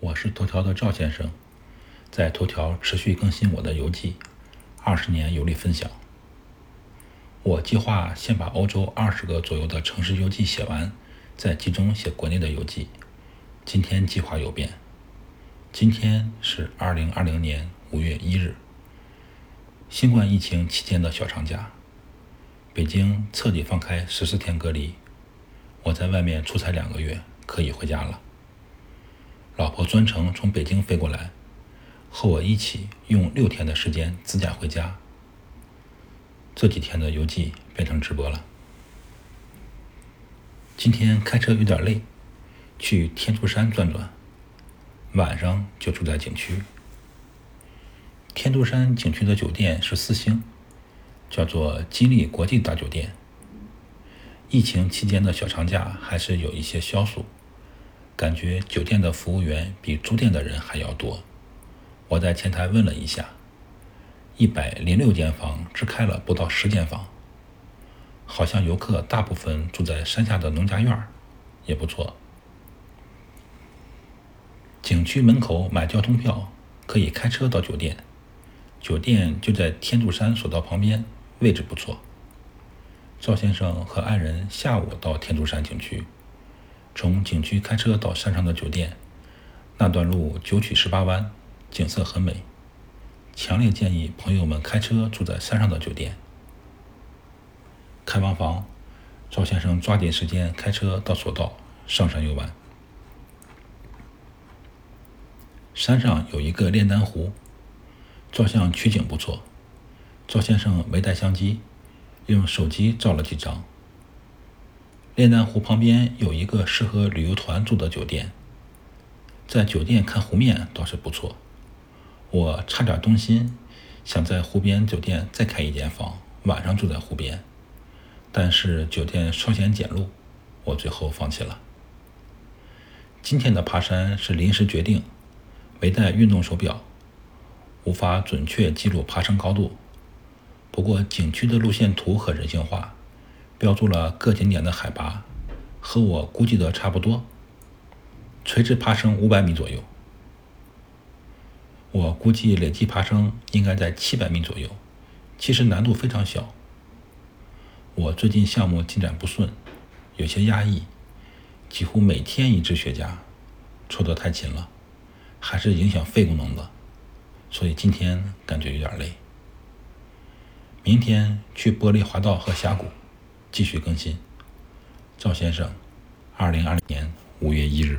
我是头条的赵先生，在头条持续更新我的游记，二十年游历分享。我计划先把欧洲二十个左右的城市游记写完，再集中写国内的游记。今天计划有变，今天是二零二零年五月一日，新冠疫情期间的小长假，北京彻底放开十四天隔离，我在外面出差两个月，可以回家了。老婆专程从北京飞过来，和我一起用六天的时间自驾回家。这几天的游记变成直播了。今天开车有点累，去天柱山转转，晚上就住在景区。天柱山景区的酒店是四星，叫做金利国际大酒店。疫情期间的小长假还是有一些消暑。感觉酒店的服务员比租店的人还要多。我在前台问了一下，一百零六间房只开了不到十间房，好像游客大部分住在山下的农家院儿也不错。景区门口买交通票可以开车到酒店，酒店就在天柱山索道旁边，位置不错。赵先生和爱人下午到天柱山景区。从景区开车到山上的酒店，那段路九曲十八弯，景色很美。强烈建议朋友们开车住在山上的酒店。开完房，赵先生抓紧时间开车到索道上山游玩。山上有一个炼丹湖，照相取景不错。赵先生没带相机，用手机照了几张。炼丹湖旁边有一个适合旅游团住的酒店，在酒店看湖面倒是不错。我差点动心，想在湖边酒店再开一间房，晚上住在湖边。但是酒店稍显简陋，我最后放弃了。今天的爬山是临时决定，没带运动手表，无法准确记录爬升高度。不过景区的路线图很人性化。标注了各景点的海拔，和我估计的差不多。垂直爬升五百米左右，我估计累计爬升应该在七百米左右。其实难度非常小。我最近项目进展不顺，有些压抑，几乎每天一支雪茄，抽得太勤了，还是影响肺功能的，所以今天感觉有点累。明天去玻璃滑道和峡谷。继续更新，赵先生，二零二零年五月一日。